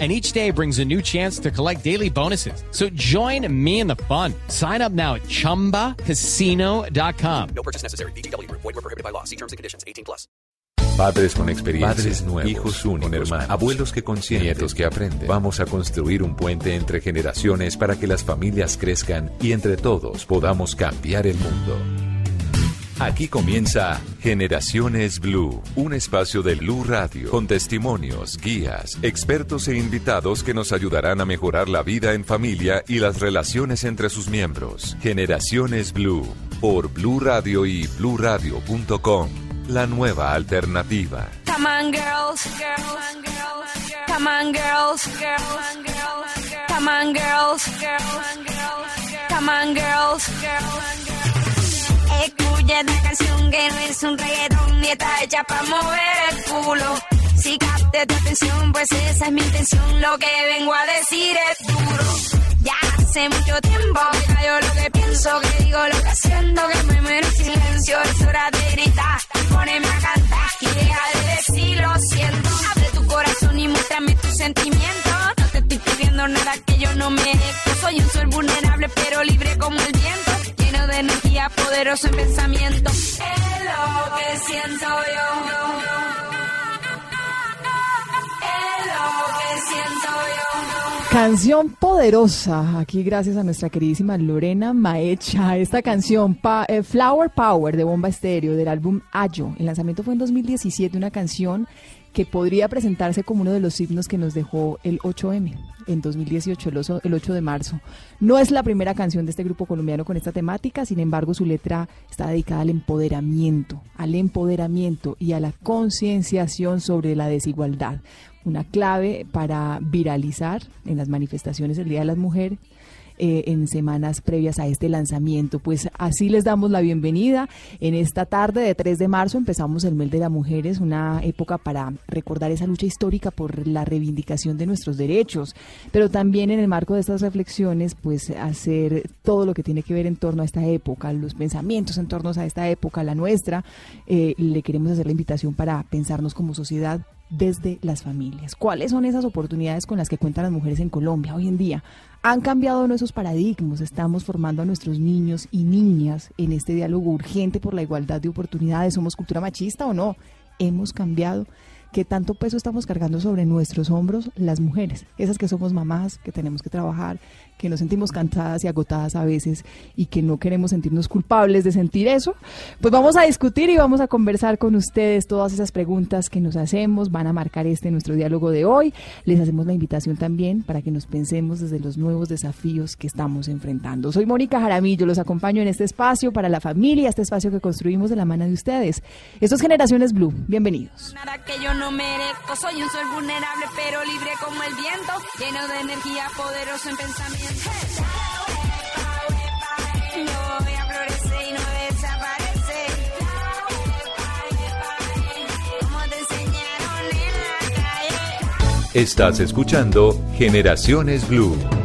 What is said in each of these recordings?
and each day brings a new chance to collect daily bonuses. So join me in the fun. Sign up now at ChumbaCasino.com. No purchase necessary. BGW. Void were prohibited by law. See terms and conditions. 18 plus. Padres con experiencia, Padres nuevos, hijos únicos, hermanos, abuelos que consienten, nietos que aprenden. Vamos a construir un puente entre generaciones para que las familias crezcan y entre todos podamos cambiar el mundo. Aquí comienza Generaciones Blue, un espacio de Blue Radio con testimonios, guías, expertos e invitados que nos ayudarán a mejorar la vida en familia y las relaciones entre sus miembros. Generaciones Blue por Blue Radio y bluradio.com, la nueva alternativa. Come on. Come on, girls. Come on, girls. Come on, girls. Escucha esta canción que no es un reggaetón ni está hecha para mover el culo. Si capte tu atención, pues esa es mi intención. Lo que vengo a decir es duro. Ya hace mucho tiempo que callo lo que pienso, que digo lo que siento, que me muero en silencio. Es hora de gritar, poneme a cantar y deja de decir lo siento. Abre tu corazón y muéstrame tus sentimientos. No te estoy pidiendo nada que yo no merezco. Soy un ser vulnerable, pero libre como el viento. Poderoso en pensamiento. Es lo que siento yo. Es lo que siento yo. Canción poderosa, aquí gracias a nuestra queridísima Lorena Maecha. Esta canción, Pa- eh, Flower Power de Bomba Estéreo del álbum Ayo. El lanzamiento fue en 2017, una canción que podría presentarse como uno de los himnos que nos dejó el 8M en 2018, el, oso- el 8 de marzo. No es la primera canción de este grupo colombiano con esta temática, sin embargo su letra está dedicada al empoderamiento, al empoderamiento y a la concienciación sobre la desigualdad una clave para viralizar en las manifestaciones del Día de las Mujeres. Eh, en semanas previas a este lanzamiento. Pues así les damos la bienvenida. En esta tarde de 3 de marzo empezamos el mes de las mujeres, una época para recordar esa lucha histórica por la reivindicación de nuestros derechos, pero también en el marco de estas reflexiones, pues hacer todo lo que tiene que ver en torno a esta época, los pensamientos en torno a esta época, la nuestra. Eh, le queremos hacer la invitación para pensarnos como sociedad desde las familias. ¿Cuáles son esas oportunidades con las que cuentan las mujeres en Colombia hoy en día? Han cambiado nuestros paradigmas, estamos formando a nuestros niños y niñas en este diálogo urgente por la igualdad de oportunidades. ¿Somos cultura machista o no? Hemos cambiado. ¿Qué tanto peso estamos cargando sobre nuestros hombros las mujeres? Esas que somos mamás, que tenemos que trabajar, que nos sentimos cansadas y agotadas a veces y que no queremos sentirnos culpables de sentir eso. Pues vamos a discutir y vamos a conversar con ustedes todas esas preguntas que nos hacemos, van a marcar este nuestro diálogo de hoy. Les hacemos la invitación también para que nos pensemos desde los nuevos desafíos que estamos enfrentando. Soy Mónica Jaramillo, los acompaño en este espacio para la familia, este espacio que construimos de la mano de ustedes. Esto es Generaciones Blue. Bienvenidos. Nada que yo no merezco, soy un ser vulnerable pero libre como el viento, lleno de energía, poderoso en pensamiento. No florecer y no. Como te enseñaron en la. Estás escuchando Generaciones Blue.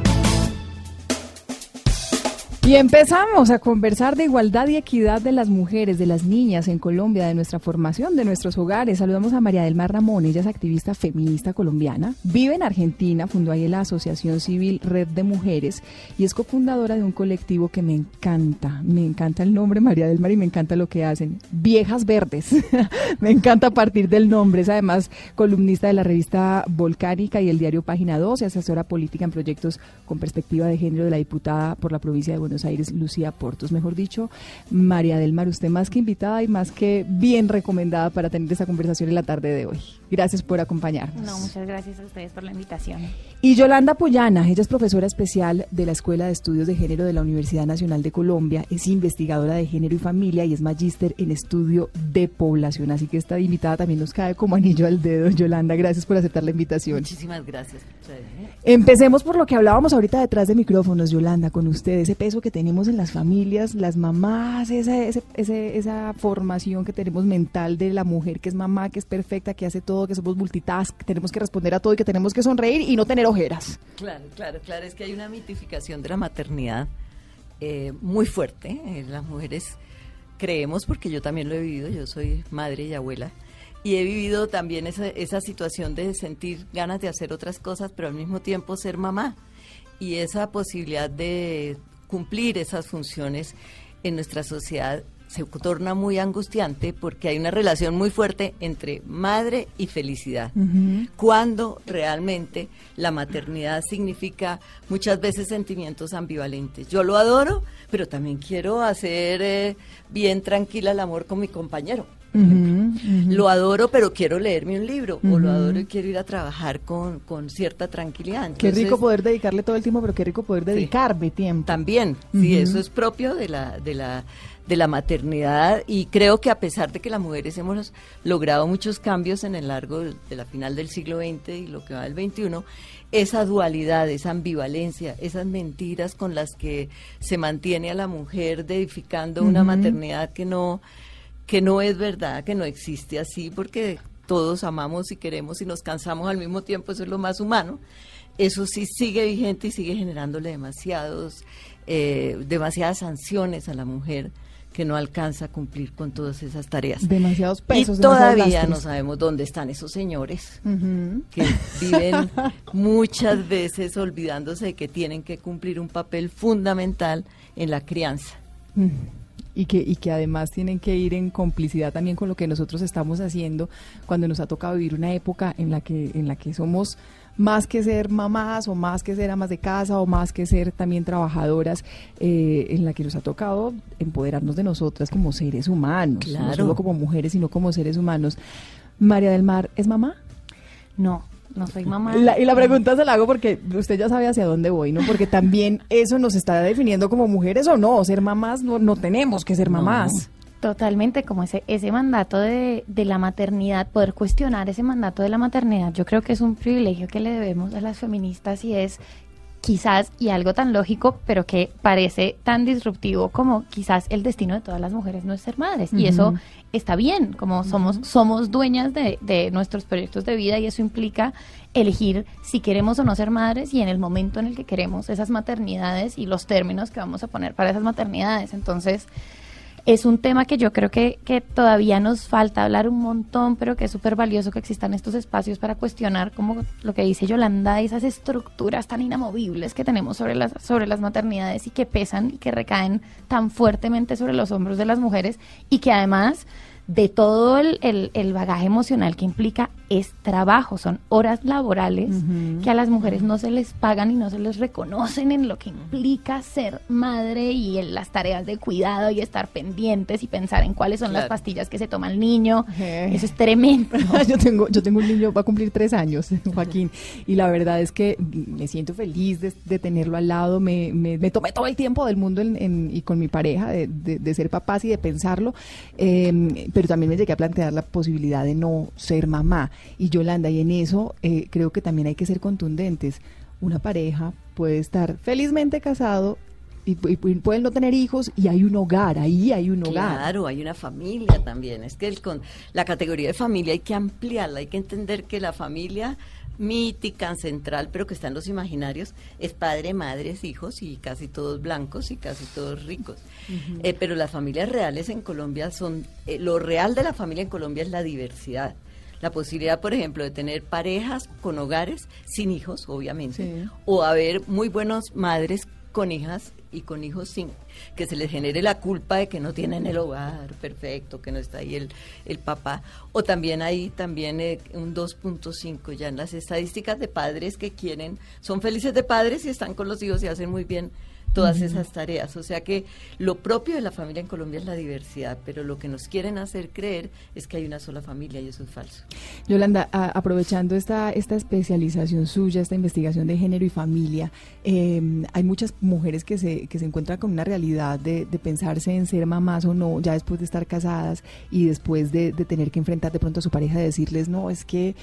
Y empezamos a conversar de igualdad y equidad de las mujeres, de las niñas en Colombia, de nuestra formación, de nuestros hogares. Saludamos a María del Mar Ramón, ella es activista feminista colombiana, vive en Argentina, fundó ahí la Asociación Civil Red de Mujeres y es cofundadora de un colectivo que me encanta, me encanta el nombre María del Mar y me encanta lo que hacen, Viejas Verdes. me encanta a partir del nombre, es además columnista de la revista Volcánica y el diario Página 2 y asesora política en proyectos con perspectiva de género de la diputada por la provincia de Buenos Aires, Lucía Portos. Mejor dicho, María del Mar, usted más que invitada y más que bien recomendada para tener esta conversación en la tarde de hoy. Gracias por acompañarnos. No, muchas gracias a ustedes por la invitación. Y Yolanda Puyana, ella es profesora especial de la Escuela de Estudios de Género de la Universidad Nacional de Colombia, es investigadora de género y familia y es magíster en estudio de población. Así que esta invitada también nos cae como anillo al dedo. Yolanda, gracias por aceptar la invitación. Muchísimas gracias. Empecemos por lo que hablábamos ahorita detrás de micrófonos, Yolanda, con usted, ese peso que que tenemos en las familias, las mamás, esa, ese- esa formación que tenemos mental de la mujer que es mamá, que es perfecta, que hace todo, que somos multitask, que tenemos que responder a todo y que tenemos que sonreír y no tener ojeras. Claro, claro, claro. Es que hay una mitificación de la maternidad eh, muy fuerte. Eh, las mujeres creemos, porque yo también lo he vivido, yo soy madre y abuela, y he vivido también esa, esa situación de sentir ganas de hacer otras cosas, pero al mismo tiempo ser mamá. Y esa posibilidad de cumplir esas funciones en nuestra sociedad se torna muy angustiante porque hay una relación muy fuerte entre madre y felicidad cuando realmente la maternidad significa muchas veces sentimientos ambivalentes. Yo lo adoro, pero también quiero hacer eh, bien tranquila el amor con mi compañero. Lo adoro, pero quiero leerme un libro, o lo adoro y quiero ir a trabajar con, con cierta tranquilidad. Qué rico poder dedicarle todo el tiempo, pero qué rico poder dedicarme tiempo. también, sí, eso es propio de la, de la, de la maternidad y creo que a pesar de que las mujeres hemos logrado muchos cambios en el largo de la final del siglo XX y lo que va del XXI, esa dualidad, esa ambivalencia, esas mentiras con las que se mantiene a la mujer edificando una maternidad que no, que no es verdad, que no existe así, porque todos amamos y queremos y nos cansamos al mismo tiempo, eso es lo más humano eso sí sigue vigente y sigue generándole demasiados, eh, demasiadas sanciones a la mujer que no alcanza a cumplir con todas esas tareas. Demasiados pesos. y todavía no sabemos dónde están esos señores que viven muchas veces olvidándose de que tienen que cumplir un papel fundamental en la crianza. Mm. Y que, y que además tienen que ir en complicidad también con lo que nosotros estamos haciendo cuando nos ha tocado vivir una época en la que, en la que somos más que ser mamás o más que ser amas de casa o más que ser también trabajadoras, eh, en la que nos ha tocado empoderarnos de nosotras como seres humanos, no solo como mujeres, sino como seres humanos. María del Mar, ¿es mamá? No, no soy mamá. La- y la pregunta se la hago porque usted ya sabe hacia dónde voy, ¿no? Porque también eso nos está definiendo como mujeres o no. Ser mamás no, no tenemos que ser mamás. Totalmente, como ese, ese mandato de, de la maternidad, poder cuestionar ese mandato de la maternidad, yo creo que es un privilegio que le debemos a las feministas y es quizás, y algo tan lógico, pero que parece tan disruptivo como quizás el destino de todas las mujeres no es ser madres. Y eso está bien, como somos, somos dueñas de, de nuestros proyectos de vida y eso implica elegir si queremos o no ser madres y en el momento en el que queremos esas maternidades y los términos que vamos a poner para esas maternidades. Entonces, es un tema que yo creo que, que todavía nos falta hablar un montón, pero que es súper valioso que existan estos espacios para cuestionar como lo que dice Yolanda, esas estructuras tan inamovibles que tenemos sobre las, sobre las maternidades y que pesan y que recaen tan fuertemente sobre los hombros de las mujeres y que además de todo el, el- el bagaje emocional que implica es trabajo, son horas laborales que a las mujeres no se les pagan y no se les reconocen en lo que implica ser madre y en las tareas de cuidado y estar pendientes y pensar en cuáles son las pastillas que se toma el niño. Eso es tremendo. yo tengo yo tengo un niño va a cumplir tres años Joaquín y la verdad es que me siento feliz de, de tenerlo al lado me, me, me tomé todo el tiempo del mundo en- en- y con mi pareja de, de- de ser papás y de pensarlo eh, pero también me llegué a plantear la posibilidad de no ser mamá. Y Yolanda y en eso eh, creo que también hay que ser contundentes. Una pareja puede estar felizmente casado y, y pueden no tener hijos y hay un hogar ahí hay un hogar. Claro, hay una familia también. Es que el con, la categoría de familia hay que ampliarla, hay que entender que la familia mítica, central, pero que está en los imaginarios, es padre, madres, hijos y casi todos blancos y casi todos ricos. Eh, pero las familias reales en Colombia son, eh, lo real de la familia en Colombia es la diversidad. La posibilidad, por ejemplo, de tener parejas con hogares sin hijos, obviamente, Sí. o haber muy buenas madres con hijas y con hijos sin que se les genere la culpa de que no tienen el hogar perfecto, que no está ahí el, el papá. O también hay también eh, un 2.5 ya en las estadísticas de padres que quieren, son felices de padres y están con los hijos y hacen muy bien todas esas tareas. O sea que lo propio de la familia en Colombia es la diversidad, pero lo que nos quieren hacer creer es que hay una sola familia y eso es falso. Yolanda, a- aprovechando esta, esta especialización suya, esta investigación de género y familia, eh, hay muchas mujeres que se, que se encuentran con una realidad de, de pensarse en ser mamás o no, ya después de estar casadas y después de, de tener que enfrentar de pronto a su pareja, de decirles, no, es que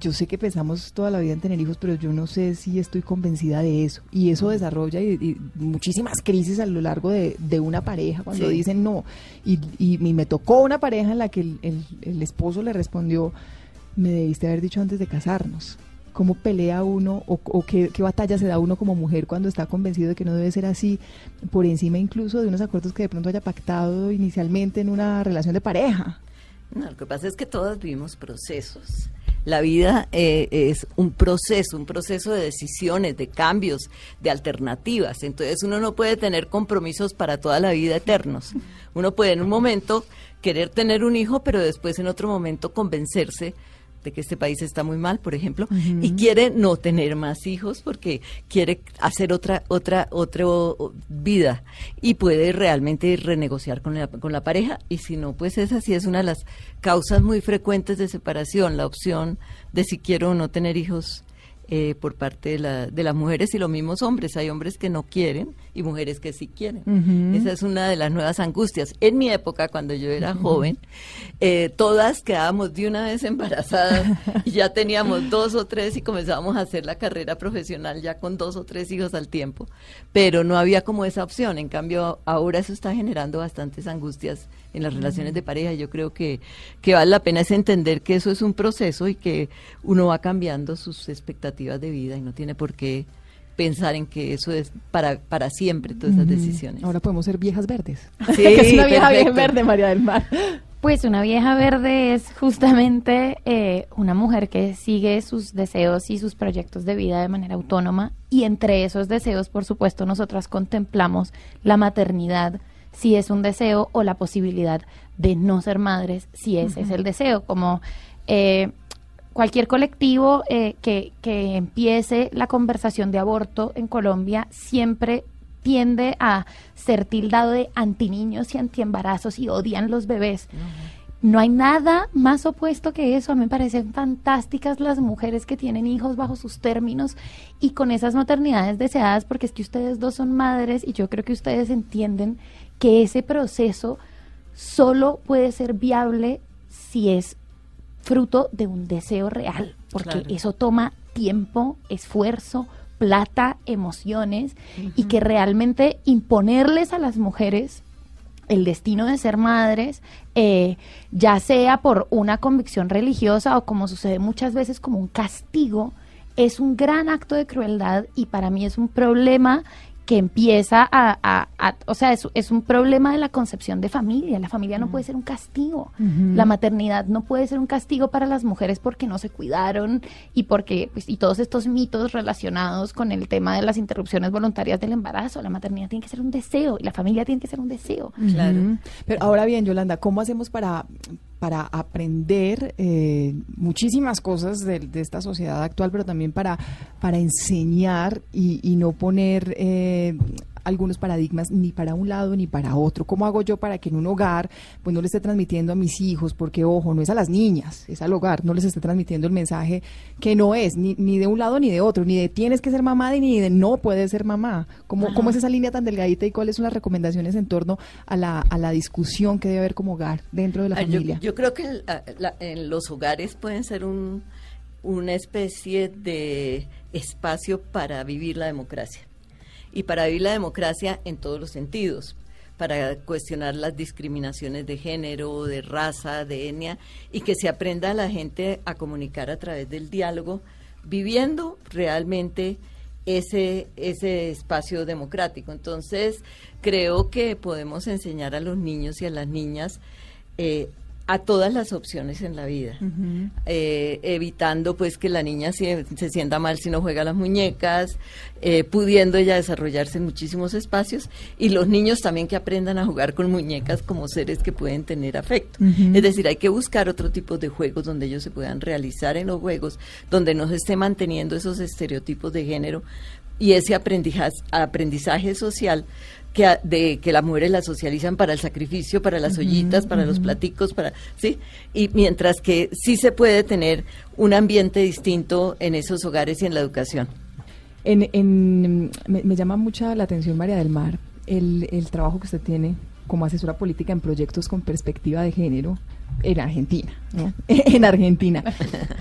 yo sé que pensamos toda la vida en tener hijos, pero yo no sé si estoy convencida de eso. Y eso desarrolla y, y muchísimas crisis a lo largo de, de una pareja cuando Sí. dicen no. Y, y, y me tocó una pareja en la que el, el- el esposo le respondió, me debiste haber dicho antes de casarnos. ¿Cómo pelea uno o, o qué, qué batalla se da uno como mujer cuando está convencido de que no debe ser así, por encima incluso de unos acuerdos que de pronto haya pactado inicialmente en una relación de pareja? No, lo que pasa es que todas vivimos procesos. La vida eh, es un proceso, un proceso de decisiones, de cambios, de alternativas. Entonces uno no puede tener compromisos para toda la vida eternos. Uno puede en un momento querer tener un hijo, pero después en otro momento convencerse de que este país está muy mal, por ejemplo, y quiere no tener más hijos porque quiere hacer otra otra otra vida y puede realmente renegociar con la, con la pareja. Y si no, pues esa sí es una de las causas muy frecuentes de separación, la opción de si quiero o no tener hijos eh, por parte de, la, de las mujeres y los mismos hombres. Hay hombres que no quieren y mujeres que sí quieren. Esa es una de las nuevas angustias. En mi época, cuando yo era joven, eh, todas quedábamos de una vez embarazadas y ya teníamos dos o tres y comenzábamos a hacer la carrera profesional ya con dos o tres hijos al tiempo. Pero no había como esa opción. En cambio, ahora eso está generando bastantes angustias en las relaciones de pareja. Yo creo que, que vale la pena es entender que eso es un proceso y que uno va cambiando sus expectativas de vida y no tiene por qué pensar en que eso es para, para siempre, todas esas decisiones. Ahora podemos ser viejas verdes. Sí, que es una vieja bien verde, María del Mar. Pues una vieja verde es justamente eh, una mujer que sigue sus deseos y sus proyectos de vida de manera autónoma y entre esos deseos, por supuesto, nosotras contemplamos la maternidad, si es un deseo, o la posibilidad de no ser madres, si ese es el deseo, como... eh, cualquier colectivo eh, que, que empiece la conversación de aborto en Colombia siempre tiende a ser tildado de antiniños y antiembarazos y odian los bebés. No hay nada más opuesto que eso. A mí me parecen fantásticas las mujeres que tienen hijos bajo sus términos y con esas maternidades deseadas, porque es que ustedes dos son madres y yo creo que ustedes entienden que ese proceso solo puede ser viable si es fruto de un deseo real, porque Claro. eso toma tiempo, esfuerzo, plata, emociones y que realmente imponerles a las mujeres el destino de ser madres, eh, ya sea por una convicción religiosa o como sucede muchas veces como un castigo, es un gran acto de crueldad y para mí es un problema que empieza a, a- a- o sea, es, es un problema de la concepción de familia. La familia no puede ser un castigo. La maternidad no puede ser un castigo para las mujeres porque no se cuidaron y porque, pues, y todos estos mitos relacionados con el tema de las interrupciones voluntarias del embarazo. La maternidad tiene que ser un deseo y la familia tiene que ser un deseo. Claro. Pero ahora bien, Yolanda, ¿cómo hacemos para, para aprender eh, muchísimas cosas de, de esta sociedad actual, pero también para, para enseñar y, y no poner eh, algunos paradigmas ni para un lado ni para otro? ¿Cómo hago yo para que en un hogar pues no le esté transmitiendo a mis hijos, porque ojo, no es a las niñas, es al hogar, no les esté transmitiendo el mensaje que no es ni, ni de un lado ni de otro, ni de tienes que ser mamá ni de no puedes ser mamá? ¿Cómo, ¿Cómo es esa línea tan delgadita y cuáles son las recomendaciones en torno a la, a la discusión que debe haber como hogar dentro de la Ah, familia? Yo, creo que el- a- la- en los hogares pueden ser un, una especie de espacio para vivir la democracia. Y para vivir la democracia en todos los sentidos, para cuestionar las discriminaciones de género, de raza, de etnia, y que se aprenda a la gente a comunicar a través del diálogo, viviendo realmente ese, ese espacio democrático. Entonces, creo que podemos enseñar a los niños y a las niñas eh, a todas las opciones en la vida, eh, evitando pues que la niña se, se sienta mal si no juega las muñecas, eh, pudiendo ella desarrollarse en muchísimos espacios y los niños también que aprendan a jugar con muñecas como seres que pueden tener afecto. Es decir, hay que buscar otro tipo de juegos donde ellos se puedan realizar en los juegos, donde no se esté manteniendo esos estereotipos de género y ese aprendizaje, aprendizaje social que, a- de, que las mujeres la socializan para el sacrificio, para las ollitas, para los platicos, para sí, y mientras que sí se puede tener un ambiente distinto en esos hogares y en la educación. En, en- me, me llama mucha la atención, María del Mar, el, el trabajo que usted tiene como asesora política en proyectos con perspectiva de género. En Argentina, ¿no? en Argentina.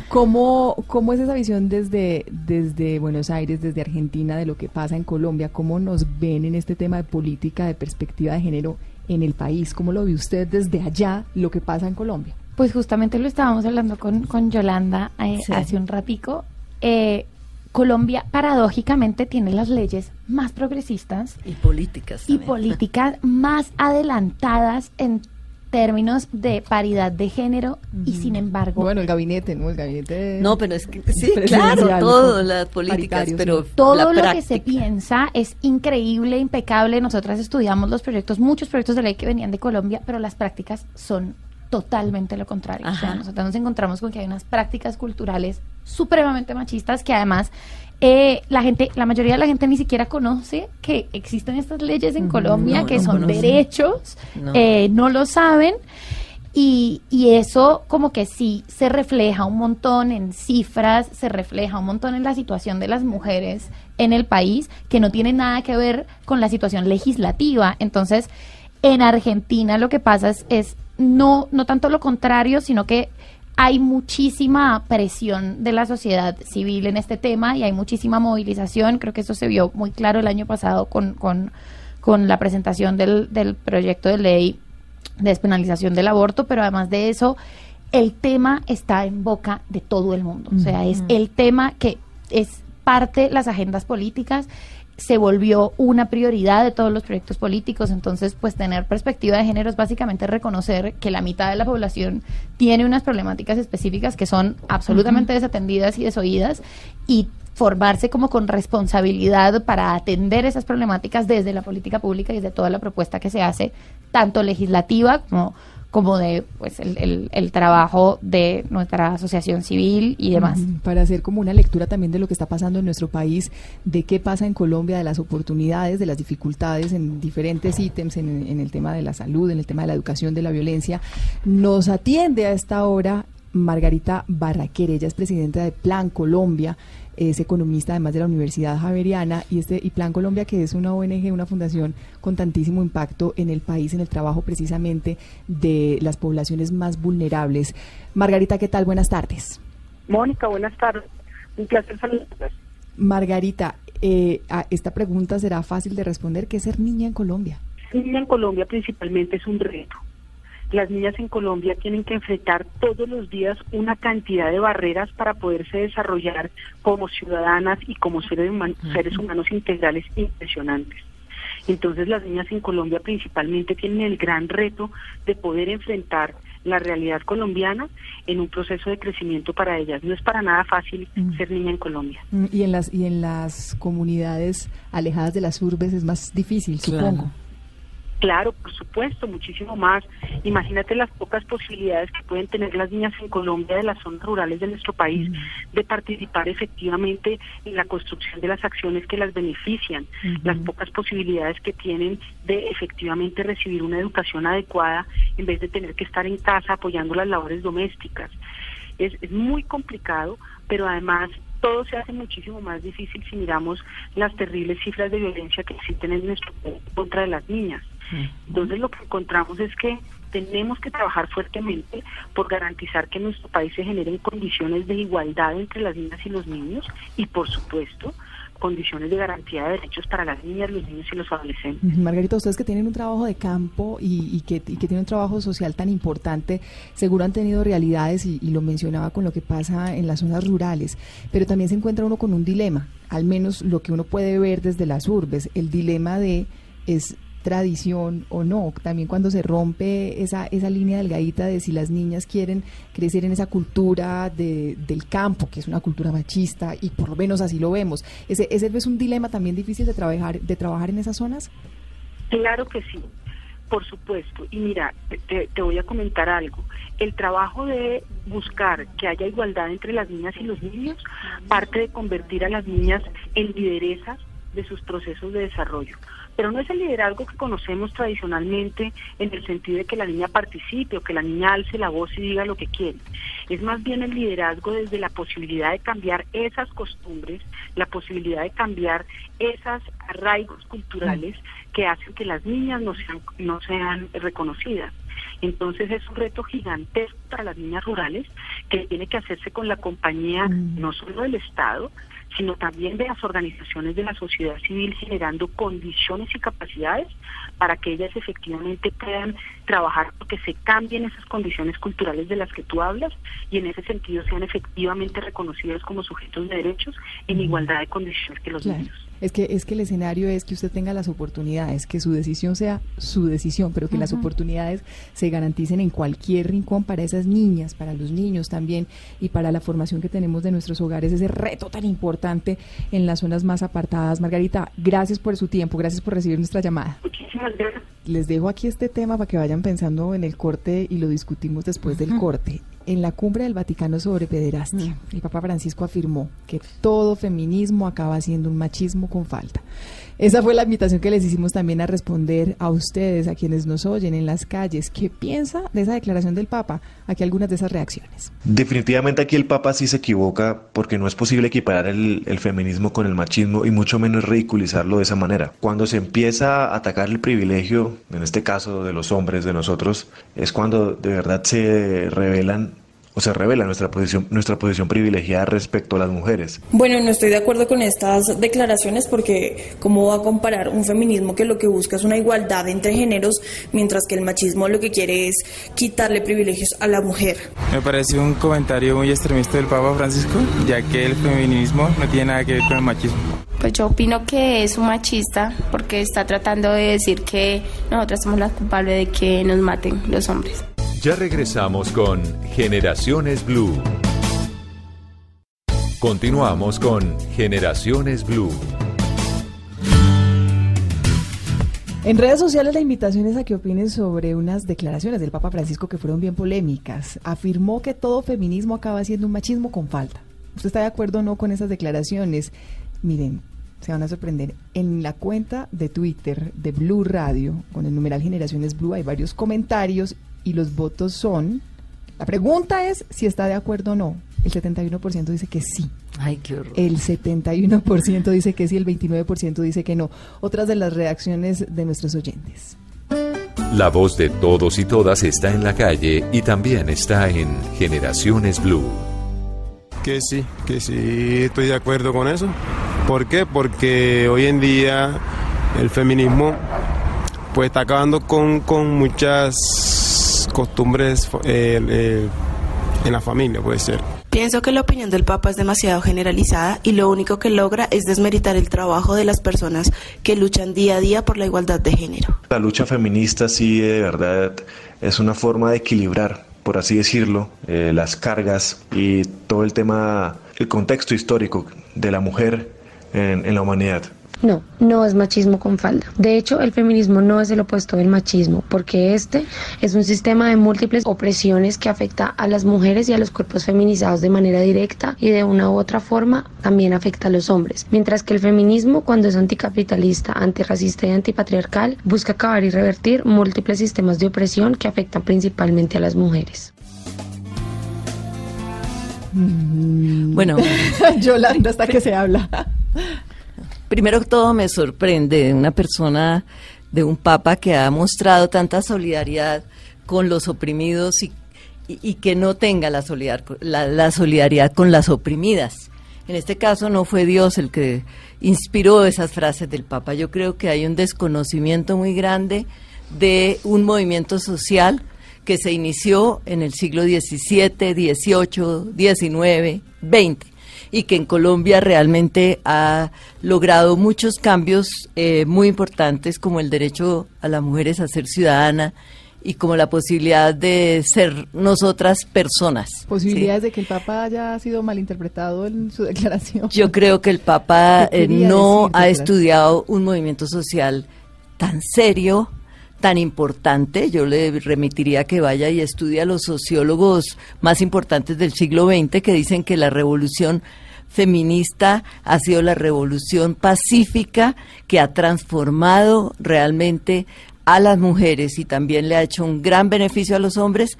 ¿Cómo, ¿Cómo es esa visión desde, desde Buenos Aires, desde Argentina, de lo que pasa en Colombia? ¿Cómo nos ven en este tema de política, de perspectiva de género en el país? ¿Cómo lo ve usted desde allá, lo que pasa en Colombia? Pues justamente lo estábamos hablando con, con Yolanda eh, Sí. hace un ratico. Eh, Colombia paradójicamente tiene las leyes más progresistas Y políticas y políticas más adelantadas en términos de paridad de género y sin embargo Bueno, el gabinete, ¿no? El gabinete. No, pero es que sí, claro, todo, con- las políticas, pero sí. todo la lo que se piensa es increíble, impecable. Nosotras estudiamos los proyectos, muchos proyectos de ley que venían de Colombia, pero las prácticas son totalmente lo contrario. O sea, nosotros nos encontramos con que hay unas prácticas culturales supremamente machistas que además eh, la gente, la mayoría de la gente ni siquiera conoce que existen estas leyes en Colombia, no, que no son conocen. derechos, No. eh, no lo saben. Y, y eso como que sí se refleja un montón en cifras, se refleja un montón en la situación de las mujeres en el país, que no tiene nada que ver con la situación legislativa. Entonces, en Argentina lo que pasa es, es no, no tanto lo contrario, sino que hay muchísima presión de la sociedad civil en este tema y hay muchísima movilización. Creo que eso se vio muy claro el año pasado con, con, con la presentación del, del proyecto de ley de despenalización del aborto, pero además de eso, el tema está en boca de todo el mundo. O sea, es el tema que es parte de las agendas políticas, se volvió una prioridad de todos los proyectos políticos, entonces pues tener perspectiva de género es básicamente reconocer que la mitad de la población tiene unas problemáticas específicas que son absolutamente desatendidas y desoídas y formarse como con responsabilidad para atender esas problemáticas desde la política pública y desde toda la propuesta que se hace, tanto legislativa como, como de pues el, el- el trabajo de nuestra asociación civil y demás. Para hacer como una lectura también de lo que está pasando en nuestro país, de qué pasa en Colombia, de las oportunidades, de las dificultades en diferentes ítems, en, en el tema de la salud, en el tema de la educación, de la violencia. Nos atiende a esta hora Margarita Barraquer, ella es presidenta de Plan Colombia, es economista además de la Universidad Javeriana y este y Plan Colombia que es una ONG, una fundación con tantísimo impacto en el país en el trabajo precisamente de las poblaciones más vulnerables. Margarita, ¿qué tal? Buenas tardes. Mónica, buenas tardes. Un placer saludarlas. Margarita, eh, a esta pregunta será fácil de responder. ¿Qué es ser niña en Colombia? Niña en Colombia principalmente es un reto. Las niñas en Colombia tienen que enfrentar todos los días una cantidad de barreras para poderse desarrollar como ciudadanas y como seres, human- seres humanos integrales impresionantes. Entonces las niñas en Colombia principalmente tienen el gran reto de poder enfrentar la realidad colombiana en un proceso de crecimiento para ellas. No es para nada fácil Mm. ser niña en Colombia. Mm, Y en las y en las comunidades alejadas de las urbes es más difícil, Claro. supongo. Claro, por supuesto, muchísimo más. Imagínate las pocas posibilidades que pueden tener las niñas en Colombia de las zonas rurales de nuestro país de participar efectivamente en la construcción de las acciones que las benefician, las pocas posibilidades que tienen de efectivamente recibir una educación adecuada en vez de tener que estar en casa apoyando las labores domésticas. Es, es muy complicado, pero además todo se hace muchísimo más difícil si miramos las terribles cifras de violencia que existen en nuestro país contra de las niñas. Entonces lo que encontramos es que tenemos que trabajar fuertemente por garantizar que en nuestro país se generen condiciones de igualdad entre las niñas y los niños y por supuesto condiciones de garantía de derechos para las niñas, los niños y los adolescentes. Margarita, ustedes que tienen un trabajo de campo y, y que, y que tienen un trabajo social tan importante, seguro han tenido realidades y, y lo mencionaba con lo que pasa en las zonas rurales, pero también se encuentra uno con un dilema, al menos lo que uno puede ver desde las urbes, el dilema de es tradición o no, también cuando se rompe esa, esa línea delgadita de si las niñas quieren crecer en esa cultura de, del campo, que es una cultura machista, y por lo menos así lo vemos. ¿Ese, ese es un dilema también difícil de trabajar, de trabajar en esas zonas? Claro que sí, por supuesto. Y mira, te, te voy a comentar algo. El trabajo de buscar que haya igualdad entre las niñas y los niños parte de convertir a las niñas en lideresas de sus procesos de desarrollo. Pero no es el liderazgo que conocemos tradicionalmente en el sentido de que la niña participe o que la niña alce la voz y diga lo que quiere. Es más bien el liderazgo desde la posibilidad de cambiar esas costumbres, la posibilidad de cambiar esos arraigos culturales que hacen que las niñas no sean, no sean reconocidas. Entonces es un reto gigantesco para las niñas rurales que tiene que hacerse con la compañía no solo del Estado, sino también de las organizaciones de la sociedad civil generando condiciones y capacidades para que ellas efectivamente puedan trabajar porque se cambien esas condiciones culturales de las que tú hablas y en ese sentido sean efectivamente reconocidas como sujetos de derechos en igualdad de condiciones que los Claro. niños. Es que, es que el escenario es que usted tenga las oportunidades, que su decisión sea su decisión, pero que las oportunidades se garanticen en cualquier rincón para esas niñas, para los niños también y para la formación que tenemos de nuestros hogares, ese reto tan importante en las zonas más apartadas. Margarita, gracias por su tiempo, gracias por recibir nuestra llamada. Muchísimas gracias. Les dejo aquí este tema para que vayan pensando en el corte y lo discutimos después del corte. En la cumbre del Vaticano sobre pederastia, el Papa Francisco afirmó que todo feminismo acaba siendo un machismo con falta. Esa fue la invitación que les hicimos también a responder a ustedes, a quienes nos oyen en las calles. ¿Qué piensa de esa declaración del Papa? Aquí algunas de esas reacciones. Definitivamente aquí el Papa sí se equivoca porque no es posible equiparar el, el feminismo con el machismo y mucho menos ridiculizarlo de esa manera. Cuando se empieza a atacar el privilegio, en este caso de los hombres, de nosotros, es cuando de verdad se revelan o se revela nuestra posición, nuestra posición privilegiada respecto a las mujeres. Bueno, no estoy de acuerdo con estas declaraciones porque cómo va a comparar un feminismo que lo que busca es una igualdad entre géneros, mientras que el machismo lo que quiere es quitarle privilegios a la mujer. Me parece un comentario muy extremista del Papa Francisco, ya que el feminismo no tiene nada que ver con el machismo. Pues yo opino que es un machista porque está tratando de decir que nosotras somos las culpables de que nos maten los hombres. Ya regresamos con Generaciones Blue. Continuamos con Generaciones Blue. En redes sociales la invitación es a que opinen sobre unas declaraciones del Papa Francisco que fueron bien polémicas. Afirmó que todo feminismo acaba siendo un machismo con falta. ¿Usted está de acuerdo o no con esas declaraciones? Miren, se van a sorprender. En la cuenta de Twitter de Blue Radio, con el numeral Generaciones Blue, hay varios comentarios y los votos son... La pregunta es si está de acuerdo o no. El 71% dice que sí. Ay, qué horror. El 71% dice que sí, el 29% dice que no. Otras de las reacciones de nuestros oyentes. La voz de todos y todas está en la calle y también está en Generaciones Blue. Que sí, que sí, estoy de acuerdo con eso. ¿Por qué? Porque hoy en día el feminismo pues está acabando con, con muchas costumbres eh, eh, en la familia, puede ser. Pienso que la opinión del Papa es demasiado generalizada y lo único que logra es desmeritar el trabajo de las personas que luchan día a día por la igualdad de género. La lucha feminista sí de verdad es una forma de equilibrar, por así decirlo, eh, las cargas y todo el tema, el contexto histórico de la mujer en, en la humanidad. No, no es machismo con falda. De hecho, el feminismo no es el opuesto del machismo, porque este es un sistema de múltiples opresiones que afecta a las mujeres y a los cuerpos feminizados de manera directa y de una u otra forma también afecta a los hombres. Mientras que el feminismo, cuando es anticapitalista, antirracista y antipatriarcal, busca acabar y revertir múltiples sistemas de opresión que afectan principalmente a las mujeres. Bueno, Yolanda, hasta que se habla. Primero que todo me sorprende de una persona, de un papa que ha mostrado tanta solidaridad con los oprimidos y, que no tenga la, solidar- la- la solidaridad con las oprimidas. En este caso no fue Dios el que inspiró esas frases del Papa. Yo creo que hay un desconocimiento muy grande de un movimiento social que se inició en el siglo XVII, XVIII, XIX, XX y que en Colombia realmente ha logrado muchos cambios eh, muy importantes como el derecho a las mujeres a ser ciudadana y como la posibilidad de ser nosotras personas. Posibilidades de que el Papa haya sido malinterpretado en su declaración. Yo creo que el Papa ¿Qué eh, no ha estudiado un movimiento social tan serio, tan importante. Yo le remitiría que vaya y estudie a los sociólogos más importantes del siglo XX que dicen que la revolución feminista ha sido la revolución pacífica que ha transformado realmente a las mujeres y también le ha hecho un gran beneficio a los hombres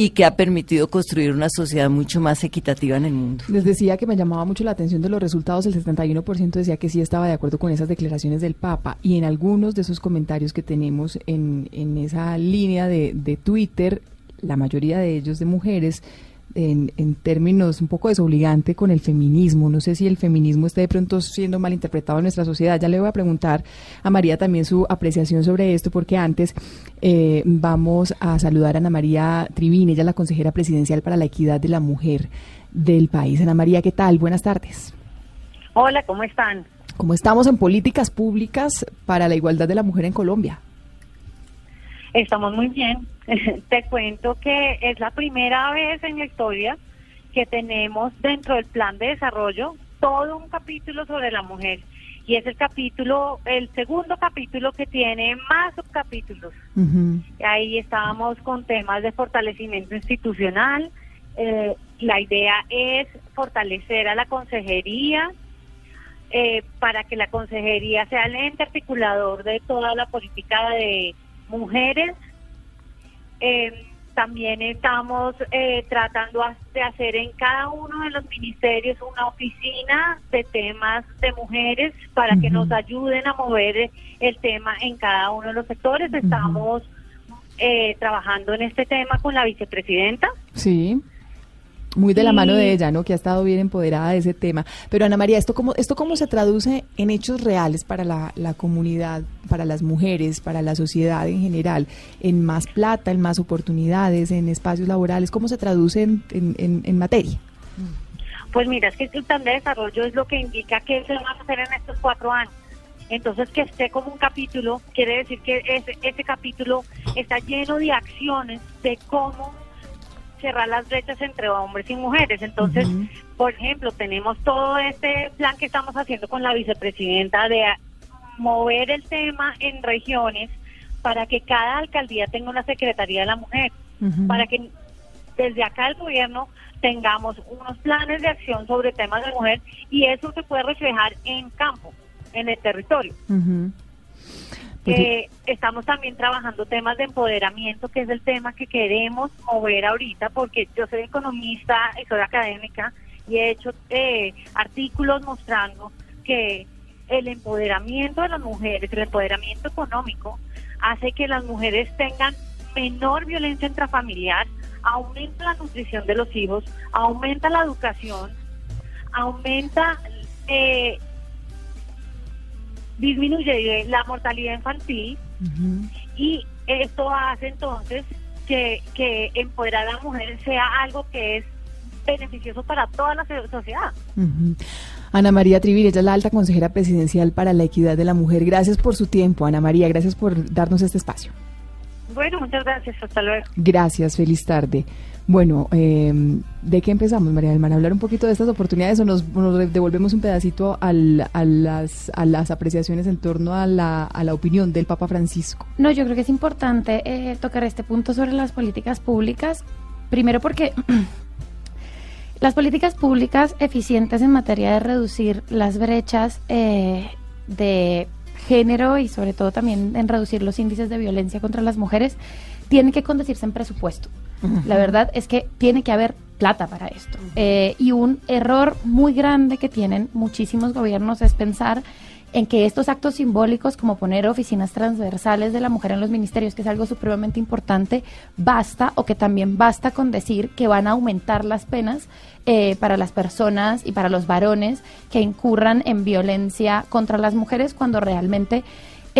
y que ha permitido construir una sociedad mucho más equitativa en el mundo. Les decía que me llamaba mucho la atención de los resultados, el 71% decía que sí estaba de acuerdo con esas declaraciones del Papa y en algunos de esos comentarios que tenemos en, en esa línea de, de Twitter, la mayoría de ellos de mujeres, en, en, términos un poco desobligante con el feminismo. No sé si el feminismo está de pronto siendo mal interpretado en nuestra sociedad. Ya le voy a preguntar a María también su apreciación sobre esto, porque antes eh, vamos a saludar a Ana María Trivini, ella es la consejera presidencial para la equidad de la mujer del país. Ana María, ¿qué tal? Buenas tardes. Hola, ¿cómo están? ¿Cómo estamos en políticas públicas para la igualdad de la mujer en Colombia? Estamos muy bien. Te cuento que es la primera vez en la historia que tenemos dentro del plan de desarrollo todo un capítulo sobre la mujer. Y es el capítulo, el segundo capítulo que tiene más subcapítulos. Ahí estábamos con temas de fortalecimiento institucional. Eh, la idea es fortalecer a la consejería, eh, para que la consejería sea el ente articulador de toda la política de mujeres. Eh, también estamos eh, tratando de hacer en cada uno de los ministerios una oficina de temas de mujeres para que nos ayuden a mover el tema en cada uno de los sectores. Estamos eh, trabajando en este tema con la vicepresidenta. Sí muy de la mano de ella, ¿no? Que ha estado bien empoderada de ese tema. Pero Ana María, ¿esto cómo, esto cómo se traduce en hechos reales para la, la comunidad, para las mujeres, para la sociedad en general? En más plata, en más oportunidades, en espacios laborales, ¿cómo se traduce en, en, en, materia? Pues mira, es que el plan de desarrollo es lo que indica que se va a hacer en estos cuatro años. Entonces, que esté como un capítulo, quiere decir que ese, ese capítulo está lleno de acciones de cómo cerrar las brechas entre hombres y mujeres. Entonces, por ejemplo, tenemos todo este plan que estamos haciendo con la vicepresidenta de mover el tema en regiones para que cada alcaldía tenga una secretaría de la mujer, para que desde acá el gobierno tengamos unos planes de acción sobre temas de mujer y eso se puede reflejar en campo, en el territorio. Eh, estamos también trabajando temas de empoderamiento, que es el tema que queremos mover ahorita, porque yo soy economista y soy académica y he hecho eh, artículos mostrando que el empoderamiento de las mujeres, el empoderamiento económico, hace que las mujeres tengan menor violencia intrafamiliar, aumenta la nutrición de los hijos, aumenta la educación, aumenta eh, disminuye la mortalidad infantil y esto hace entonces que, que empoderar a la mujer sea algo que es beneficioso para toda la sociedad. Ana María Trivir, ella es la alta consejera presidencial para la equidad de la mujer. Gracias por su tiempo, Ana María, gracias por darnos este espacio. Bueno, muchas gracias, hasta luego. Gracias, feliz tarde. Bueno, eh, ¿de qué empezamos, María del Mar? ¿Hablar un poquito de estas oportunidades o nos, devolvemos un pedacito a, las, a las apreciaciones en torno a la, opinión del Papa Francisco? No, yo creo que es importante eh, tocar este punto sobre las políticas públicas. Primero porque las políticas públicas eficientes en materia de reducir las brechas eh, de género y sobre todo también en reducir los índices de violencia contra las mujeres tienen que conducirse en presupuesto. La verdad es que tiene que haber plata para esto. Eh, y un error muy grande que tienen muchísimos gobiernos es pensar en que estos actos simbólicos como poner oficinas transversales de la mujer en los ministerios, que es algo supremamente importante, basta o que también basta con decir que van a aumentar las penas eh, para las personas y para los varones que incurran en violencia contra las mujeres cuando realmente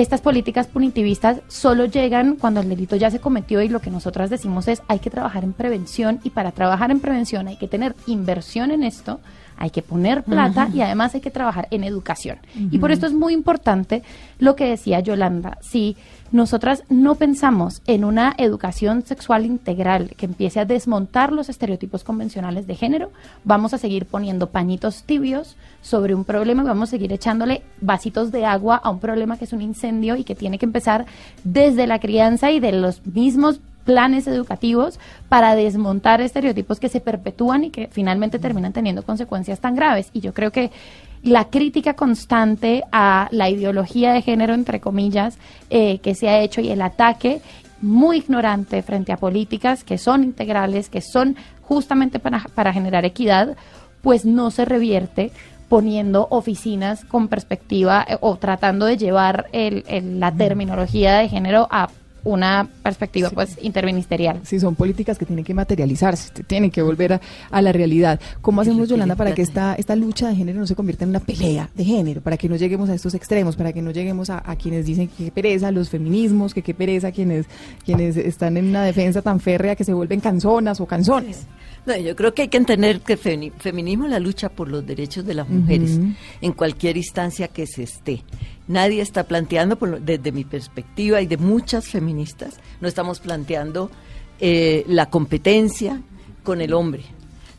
estas políticas punitivistas solo llegan cuando el delito ya se cometió y lo que nosotras decimos es hay que trabajar en prevención y para trabajar en prevención hay que tener inversión en esto, hay que poner plata y además hay que trabajar en educación. Y por esto es muy importante lo que decía Yolanda, si nosotras no pensamos en una educación sexual integral que empiece a desmontar los estereotipos convencionales de género, vamos a seguir poniendo pañitos tibios sobre un problema y vamos a seguir echándole vasitos de agua a un problema que es un incendio y que tiene que empezar desde la crianza y de los mismos planes educativos para desmontar estereotipos que se perpetúan y que finalmente terminan teniendo consecuencias tan graves. Y yo creo que la crítica constante a la ideología de género, entre comillas, eh, que se ha hecho y el ataque muy ignorante frente a políticas que son integrales, que son justamente para, para generar equidad, pues no se revierte poniendo oficinas con perspectiva eh, o tratando de llevar el, el- la terminología de género a una perspectiva pues interministerial. Sí, son políticas que tienen que materializarse, tienen que volver a, a la realidad. ¿Cómo hacemos, Yolanda, para que esta, esta lucha de género no se convierta en una pelea de género? Para que no lleguemos a estos extremos, para que no lleguemos a, a quienes dicen que qué pereza los feminismos, que qué pereza quienes, quienes están en una defensa tan férrea que se vuelven canzonas o canzones. No, yo creo que hay que entender que femi- feminismo es la lucha por los derechos de las mujeres en cualquier instancia que se esté. Nadie está planteando, desde mi perspectiva y de muchas feministas, no estamos planteando eh, la competencia con el hombre.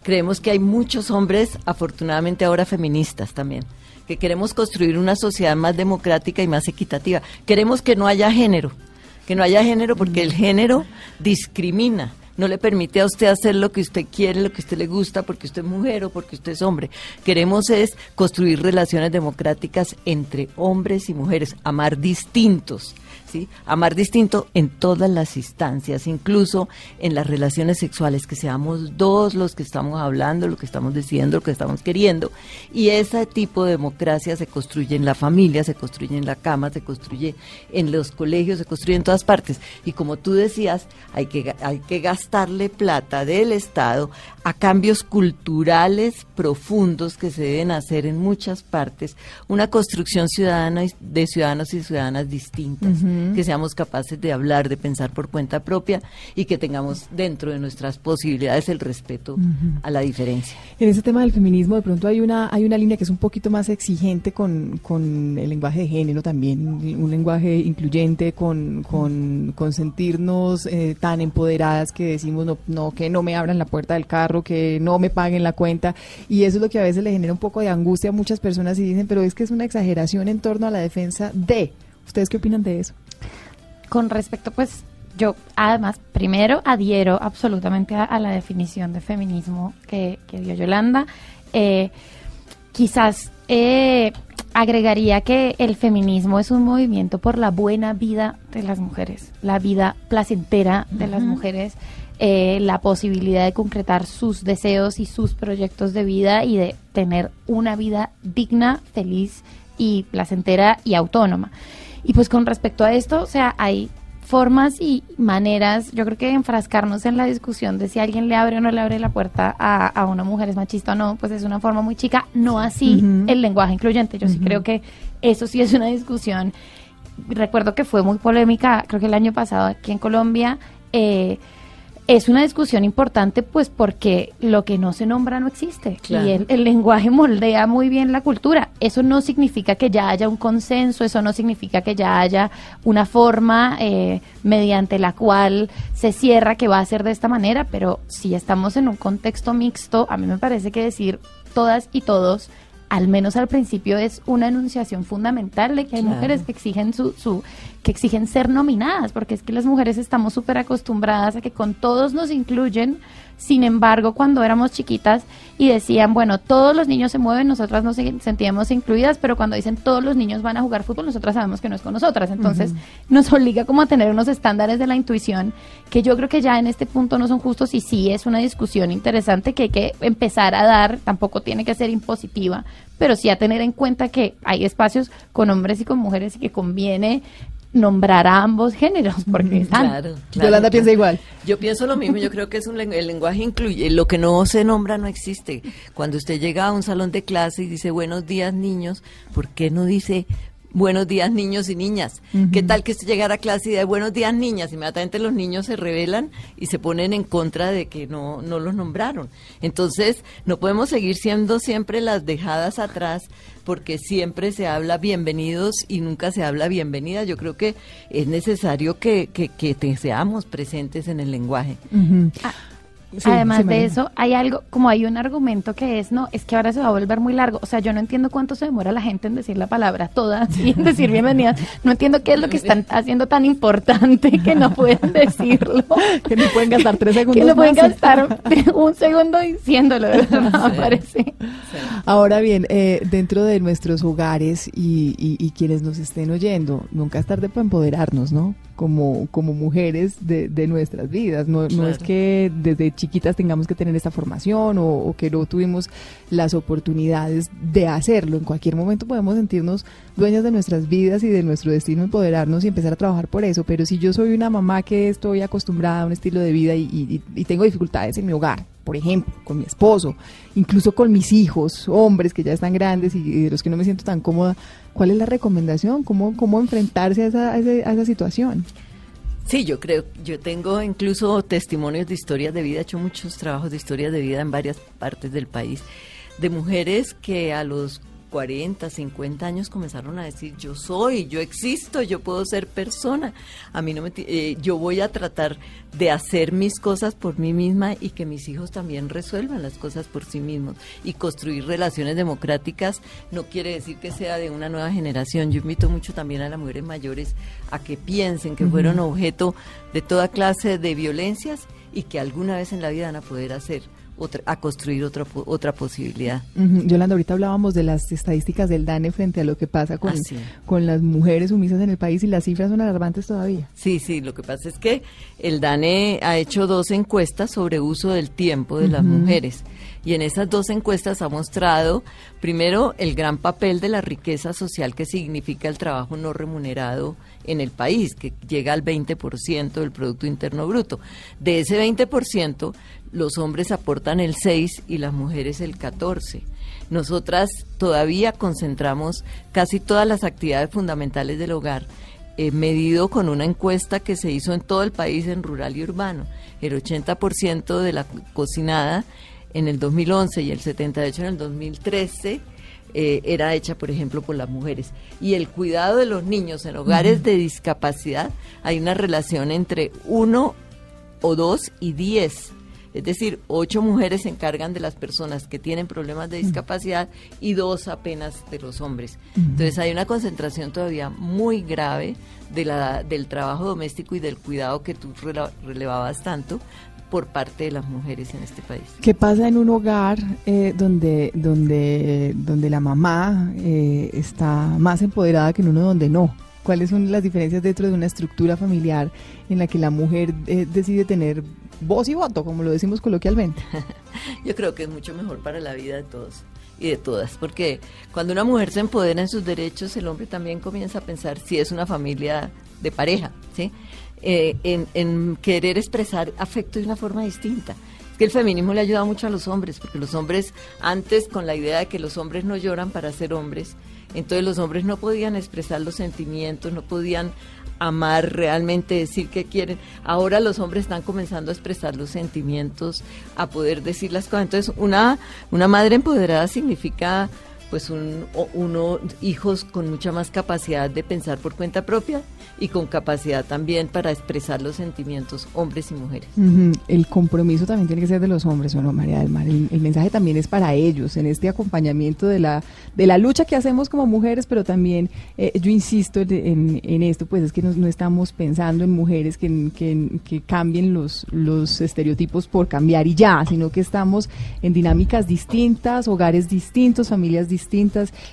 Creemos que hay muchos hombres, afortunadamente ahora feministas también, que queremos construir una sociedad más democrática y más equitativa. Queremos que no haya género, que no haya género porque el género discrimina. No le permite a usted hacer lo que usted quiere, lo que usted le gusta, porque usted es mujer o porque usted es hombre. Queremos es construir relaciones democráticas entre hombres y mujeres, amar distintos, ¿sí? Amar distinto en todas las instancias, incluso en las relaciones sexuales, que seamos dos los que estamos hablando, lo que estamos diciendo, lo que estamos queriendo. Y ese tipo de democracia se construye en la familia, se construye en la cama, se construye en los colegios, se construye en todas partes. Y como tú decías, hay que, hay que gastarle plata del Estado a cambios culturales profundos que se deben hacer en muchas partes, una construcción ciudadana de ciudadanos y ciudadanas distintas, Que seamos capaces de hablar, de pensar por cuenta propia y que tengamos dentro de nuestras posibilidades el respeto a la diferencia. En ese tema del feminismo, de pronto hay una hay una línea que es un poquito más exigente con, con el lenguaje de género también, un lenguaje incluyente, con, con, con sentirnos eh, tan empoderadas que decimos no, no, que no me abran la puerta del carro, que no me paguen la cuenta. Y eso es lo que a veces le genera un poco de angustia a muchas personas y dicen, pero es que es una exageración en torno a la defensa de. ¿Ustedes qué opinan de eso? Con respecto, pues, yo además, primero adhiero absolutamente a, a la definición de feminismo que, que dio Yolanda. Eh, quizás eh, agregaría que el feminismo es un movimiento por la buena vida de las mujeres, la vida placentera de las mujeres, eh, la posibilidad de concretar sus deseos y sus proyectos de vida y de tener una vida digna, feliz y placentera y autónoma. Y pues con respecto a esto, o sea, hay formas y maneras, yo creo que enfrascarnos en la discusión de si alguien le abre o no le abre la puerta a, a una mujer es machista o no, pues es una forma muy chica, no así el lenguaje incluyente. Yo sí creo que eso sí es una discusión. Recuerdo que fue muy polémica, creo que el año pasado aquí en Colombia. eh, es una discusión importante pues porque lo que no se nombra no existe Claro. y el, el lenguaje moldea muy bien la cultura. Eso no significa que ya haya un consenso, eso no significa que ya haya una forma eh, mediante la cual se cierra que va a ser de esta manera, pero si estamos en un contexto mixto, a mí me parece que decir todas y todos al menos al principio es una enunciación fundamental de que hay Claro. mujeres que exigen su, su que exigen ser nominadas, porque es que las mujeres estamos súper acostumbradas a que con todos nos incluyen, sin embargo, cuando éramos chiquitas y decían, bueno, todos los niños se mueven, nosotras nos se- sentíamos incluidas, pero cuando dicen todos los niños van a jugar fútbol, nosotras sabemos que no es con nosotras, entonces nos obliga como a tener unos estándares de la intuición que yo creo que ya en este punto no son justos y sí es una discusión interesante que hay que empezar a dar, tampoco tiene que ser impositiva, pero sí a tener en cuenta que hay espacios con hombres y con mujeres y que conviene nombrar a ambos géneros porque están. Claro, claro, Yolanda piensa igual. Yo pienso lo mismo, yo creo que es un lengu- el lenguaje incluye, lo que no se nombra no existe. Cuando usted llega a un salón de clase y dice buenos días niños, ¿por qué no dice buenos días niños y niñas? ¿Qué tal que usted llegara a clase y de buenos días niñas? Inmediatamente los niños se rebelan y se ponen en contra de que no, no los nombraron. Entonces, no podemos seguir siendo siempre las dejadas atrás porque siempre se habla bienvenidos y nunca se habla bienvenida. Yo creo que es necesario que, que, que te- seamos presentes en el lenguaje. Sí, Además de eso, hay algo, como hay un argumento que es, no, es que ahora se va a volver muy largo. O sea, yo no entiendo cuánto se demora la gente en decir la palabra toda, y en decir bienvenida. No entiendo qué es lo que están haciendo tan importante que no pueden decirlo. Que no pueden gastar tres segundos Que no pueden más. gastar un segundo diciéndolo, de verdad, parece. Ahora bien, eh, dentro de nuestros hogares y, y- y quienes nos estén oyendo, nunca es tarde para empoderarnos, ¿no? Como, como mujeres de, de nuestras vidas. No, no es que desde chiquitas tengamos que tener esta formación o, o que no tuvimos las oportunidades de hacerlo. En cualquier momento podemos sentirnos dueñas de nuestras vidas y de nuestro destino, empoderarnos y empezar a trabajar por eso. Pero si yo soy una mamá que estoy acostumbrada a un estilo de vida y, y- y tengo dificultades en mi hogar, por ejemplo, con mi esposo, incluso con mis hijos, hombres que ya están grandes y de los que no me siento tan cómoda, ¿cuál es la recomendación? ¿Cómo, cómo enfrentarse a esa, a esa situación? Sí, yo creo, yo tengo incluso testimonios de historias de vida, he hecho muchos trabajos de historias de vida en varias partes del país, de mujeres que a los 40, 50 años comenzaron a decir, yo soy, yo existo, yo puedo ser persona. A mí no me, eh, yo voy a tratar de hacer mis cosas por mí misma y que mis hijos también resuelvan las cosas por sí mismos. Y construir relaciones democráticas no quiere decir que sea de una nueva generación. Yo invito mucho también a las mujeres mayores a que piensen que fueron objeto de toda clase de violencias y que alguna vez en la vida van a poder hacer otra, a construir otra otra posibilidad. Yolanda, ahorita hablábamos de las estadísticas del DANE frente a lo que pasa con, Ah, sí. con las mujeres sumisas en el país y las cifras son alarmantes todavía. Sí, sí, lo que pasa es que el DANE ha hecho dos encuestas sobre uso del tiempo de las mujeres y en esas dos encuestas ha mostrado primero el gran papel de la riqueza social que significa el trabajo no remunerado en el país, que llega al 20% del Producto Interno Bruto. De ese 20%, los hombres aportan el 6 y las mujeres el 14. Nosotras todavía concentramos casi todas las actividades fundamentales del hogar eh, medido con una encuesta que se hizo en todo el país, en rural y urbano. El 80% de la cocinada en el 2011 y el 78% en el 2013 eh, era hecha, por ejemplo, por las mujeres. Y el cuidado de los niños en hogares de discapacidad, hay una relación entre 1 o 2 y 10. Es decir, ocho mujeres se encargan de las personas que tienen problemas de discapacidad y dos apenas de los hombres. Entonces hay una concentración todavía muy grave de la, del trabajo doméstico y del cuidado que tú relevabas tanto por parte de las mujeres en este país. ¿Qué pasa en un hogar eh, donde, donde, donde la mamá eh, está más empoderada que en uno donde no? ¿Cuáles son las diferencias dentro de una estructura familiar en la que la mujer eh, decide tener voz y voto, como lo decimos coloquialmente? Yo creo que es mucho mejor para la vida de todos y de todas, porque cuando una mujer se empodera en sus derechos, el hombre también comienza a pensar si es una familia de pareja, ¿sí? Eh, en, en querer expresar afecto de una forma distinta. Que el feminismo le ha ayudado mucho a los hombres, porque los hombres, antes con la idea de que los hombres no lloran para ser hombres, entonces los hombres no podían expresar los sentimientos, no podían amar realmente, decir que quieren. Ahora los hombres están comenzando a expresar los sentimientos, a poder decir las cosas. Entonces, una, una madre empoderada significa pues un, uno, hijos con mucha más capacidad de pensar por cuenta propia y con capacidad también para expresar los sentimientos, hombres y mujeres. Ujú, El compromiso también tiene que ser de los hombres, ¿o no, María del Mar? El, el mensaje también es para ellos, en este acompañamiento de la, de la lucha que hacemos como mujeres, pero también eh, yo insisto en, en- en esto, pues es que no, no estamos pensando en mujeres que, que, que cambien los, los estereotipos por cambiar y ya, sino que estamos en dinámicas distintas, hogares distintos, familias distintas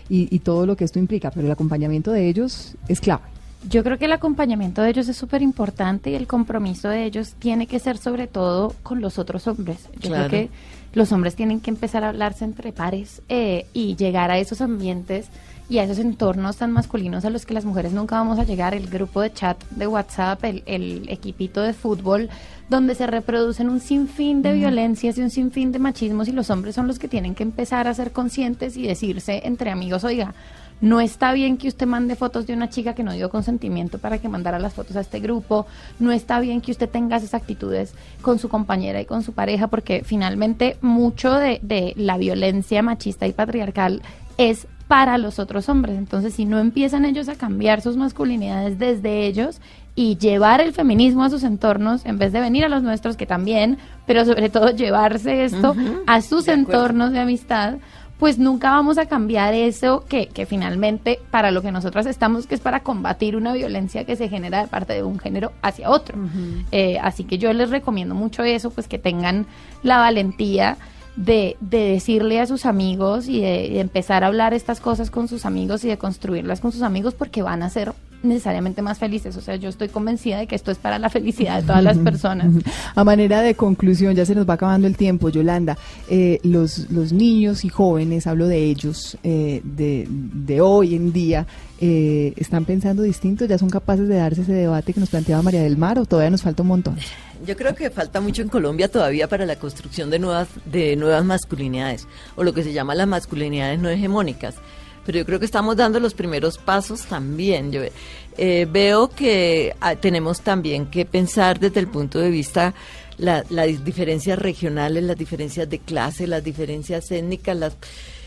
y, y todo lo que esto implica, pero el acompañamiento de ellos es clave. Yo creo que el acompañamiento de ellos es súper importante y el compromiso de ellos tiene que ser sobre todo con los otros hombres. Yo Claro. creo que los hombres tienen que empezar a hablarse entre pares eh, y llegar a esos ambientes y a esos entornos tan masculinos a los que las mujeres nunca vamos a llegar, el grupo de chat de WhatsApp, el, el equipito de fútbol, donde se reproducen un sinfín de violencias y un sinfín de machismos y los hombres son los que tienen que empezar a ser conscientes y decirse entre amigos, oiga, no está bien que usted mande fotos de una chica que no dio consentimiento para que mandara las fotos a este grupo. No está bien que usted tenga esas actitudes con su compañera y con su pareja, porque finalmente mucho de, de la violencia machista y patriarcal es para los otros hombres. Entonces, si no empiezan ellos a cambiar sus masculinidades desde ellos y llevar el feminismo a sus entornos, en vez de venir a los nuestros, que también, pero sobre todo llevarse esto a sus de entornos de amistad, pues nunca vamos a cambiar eso que, que finalmente para lo que nosotras estamos, que es para combatir una violencia que se genera de parte de un género hacia otro. Eh, así que yo les recomiendo mucho eso, pues que tengan la valentía de, de decirle a sus amigos y de, de empezar a hablar estas cosas con sus amigos y de construirlas con sus amigos porque van a ser necesariamente más felices. O sea, yo estoy convencida de que esto es para la felicidad de todas las personas. A manera de conclusión, ya se nos va acabando el tiempo, Yolanda. eh, los, los niños y jóvenes, hablo de ellos, eh, de, de hoy en día, eh, ¿están pensando distinto? ¿Ya son capaces de darse ese debate que nos planteaba María del Mar o todavía nos falta un montón? Yo creo que falta mucho en Colombia todavía para la construcción de nuevas, de nuevas masculinidades, o lo que se llama las masculinidades no hegemónicas. Pero yo creo que estamos dando los primeros pasos también. Yo eh, veo que ah, tenemos también que pensar desde el punto de vista la- las diferencias regionales, las diferencias de clase, las diferencias étnicas, las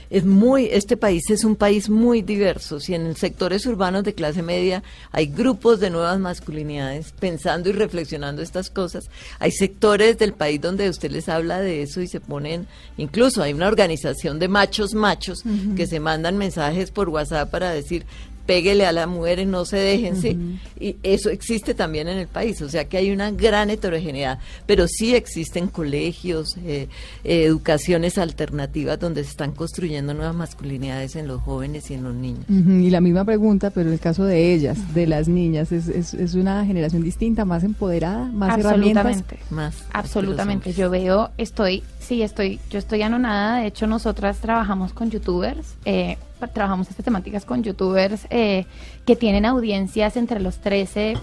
es muy, este país es un país muy diverso. Si en sectores urbanos de clase media hay grupos de nuevas masculinidades pensando y reflexionando estas cosas, hay sectores del país donde usted les habla de eso y se ponen, incluso hay una organización de machos machos que se mandan mensajes por WhatsApp para decir péguele a las mujeres, no se dejen, sí. Y eso existe también en el país, o sea que hay una gran heterogeneidad, pero sí existen colegios, eh, eh, educaciones alternativas donde se están construyendo nuevas masculinidades en los jóvenes y en los niños. Y la misma pregunta, pero en el caso de ellas, de las niñas, ¿es, es, es una generación distinta, más empoderada, más herramientas? Absolutamente. Más. Absolutamente. Yo veo, estoy, sí, estoy, yo estoy anonada. De hecho, nosotras trabajamos con youtubers, eh, trabajamos estas temáticas con youtubers eh, que tienen audiencias entre los 13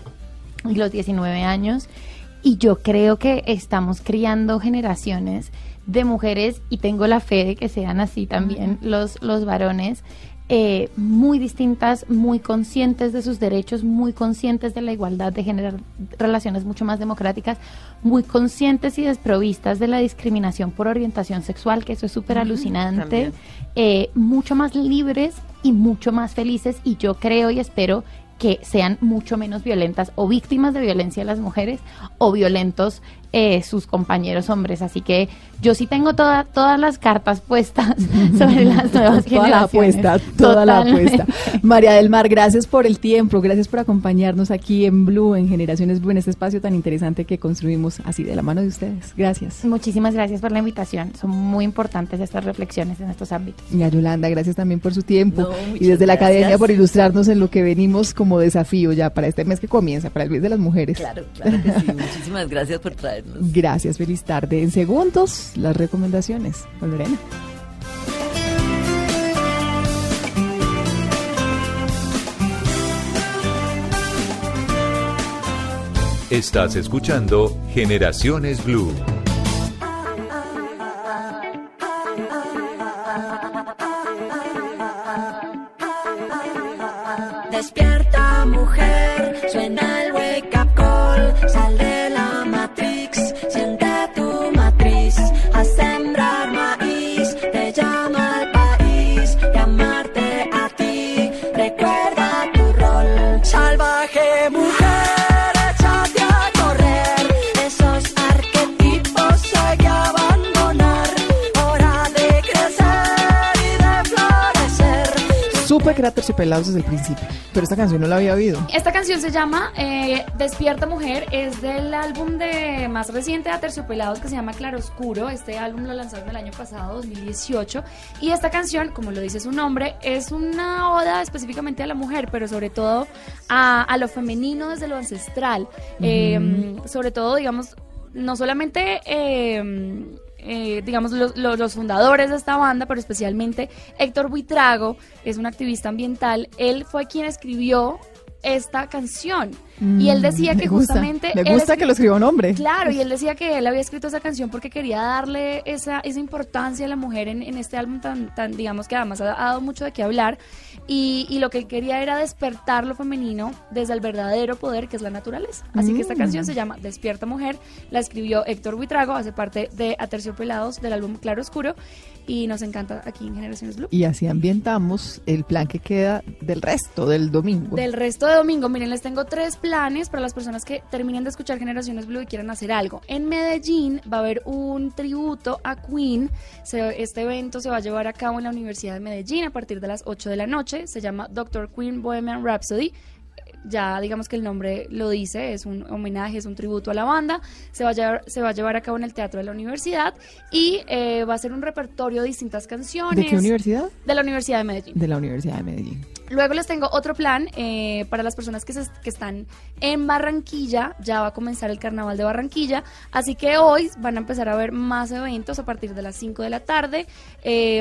y los 19 años. Y yo creo que estamos criando generaciones de mujeres y tengo la fe de que sean así también los, los varones. Eh, muy distintas, muy conscientes de sus derechos, muy conscientes de la igualdad, de generar relaciones mucho más democráticas, muy conscientes y desprovistas de la discriminación por orientación sexual, que eso es súper alucinante, eh, mucho más libres y mucho más felices y yo creo y espero que sean mucho menos violentas o víctimas de violencia las mujeres o violentos eh, sus compañeros hombres. Así que yo sí tengo toda, todas las cartas puestas sobre las nuevas Toda la generaciones. apuesta, toda la apuesta. María del Mar, gracias por el tiempo, gracias por acompañarnos aquí en Blue, en Generaciones Blue, en este espacio tan interesante que construimos así de la mano de ustedes. Gracias. Muchísimas gracias por la invitación. Son muy importantes estas reflexiones en estos ámbitos. Y a Yolanda, gracias también por su tiempo. No, y desde la academia por ilustrarnos en lo que venimos como desafío ya para este mes que comienza, para el mes de las mujeres. Claro, claro que sí. Muchísimas gracias por Gracias, feliz tarde. En segundos, las recomendaciones con Lorena. Estás escuchando Generaciones Blue. Despierta mujer, suena Supe que era terciopelados desde el principio, pero esta canción no la había oído. Esta canción se llama eh, Despierta Mujer, es del álbum de más reciente de Aterciopelados que se llama Claroscuro. Este álbum lo lanzaron el año pasado, 2018. Y esta canción, como lo dice su nombre, es una oda específicamente a la mujer, pero sobre todo a, a lo femenino desde lo ancestral. Eh, sobre todo, digamos, no solamente... eh, eh, digamos, los, los- los fundadores de esta banda, pero especialmente Héctor Buitrago, es un activista ambiental. Él fue quien escribió esta canción. Y él decía Mm, que gusta. justamente... Me gusta que lo escriba un hombre. Claro, y él decía que él había escrito esa canción porque quería darle esa, esa importancia a la mujer en, en este álbum tan, tan, digamos que además ha, dado mucho de qué hablar. Y, y lo que él quería era despertar lo femenino desde el verdadero poder que es la naturaleza. Así que esta Mm. canción se llama Despierta Mujer, la escribió Héctor Buitrago, hace parte de Aterciopelados del álbum Claro Oscuro y nos encanta aquí en Generaciones Blue. Y así ambientamos el plan que queda del resto del domingo. Del resto de domingo, miren, les tengo tres planes para las personas que terminen de escuchar Generaciones Blue y quieran hacer algo. En Medellín va a haber un tributo a Queen. Se- este evento se va a llevar a cabo en la Universidad de Medellín a partir de las 8 de la noche. Se llama Doctor Queen Bohemian Rhapsody. Ya digamos que el nombre lo dice, es un homenaje, es un tributo a la banda, se va a llevar, se va a, llevar a cabo en el Teatro de la Universidad y eh, va a ser un repertorio de distintas canciones. ¿De qué universidad? De la Universidad de Medellín. De la Universidad de Medellín. Luego les tengo otro plan eh, para las personas que, se- que están en Barranquilla. Ya va a comenzar el Carnaval de Barranquilla. Así que hoy van a empezar a ver más eventos a partir de las 5 de la tarde. Eh,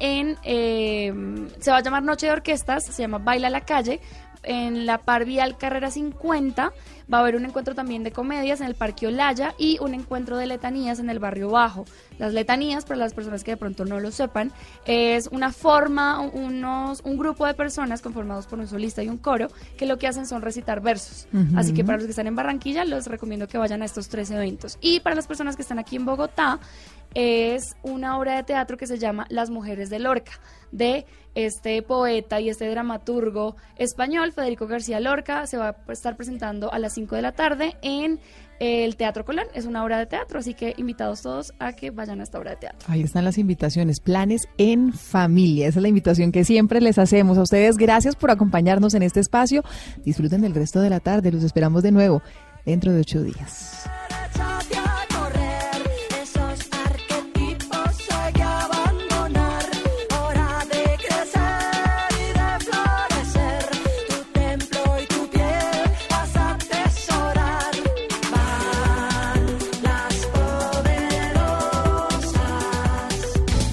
en, eh, se va a llamar Noche de Orquestas, se llama Baila la Calle. En la Par Vial Carrera 50 va a haber un encuentro también de comedias en el Parque Olaya y un encuentro de letanías en el Barrio Bajo. Las letanías, para las personas que de pronto no lo sepan, es una forma, unos, un grupo de personas conformados por un solista y un coro que lo que hacen son recitar versos. Así que para los que están en Barranquilla, les recomiendo que vayan a estos tres eventos. Y para las personas que están aquí en Bogotá, es una obra de teatro que se llama Las Mujeres de Lorca, de este poeta y este dramaturgo español, Federico García Lorca. Se va a estar presentando a las 5 de la tarde en el Teatro Colón. Es una obra de teatro, así que invitados todos a que vayan a esta obra de teatro. Ahí están las invitaciones, planes en familia. Esa es la invitación que siempre les hacemos a ustedes. Gracias por acompañarnos en este espacio. Disfruten del resto de la tarde. Los esperamos de nuevo dentro de ocho días.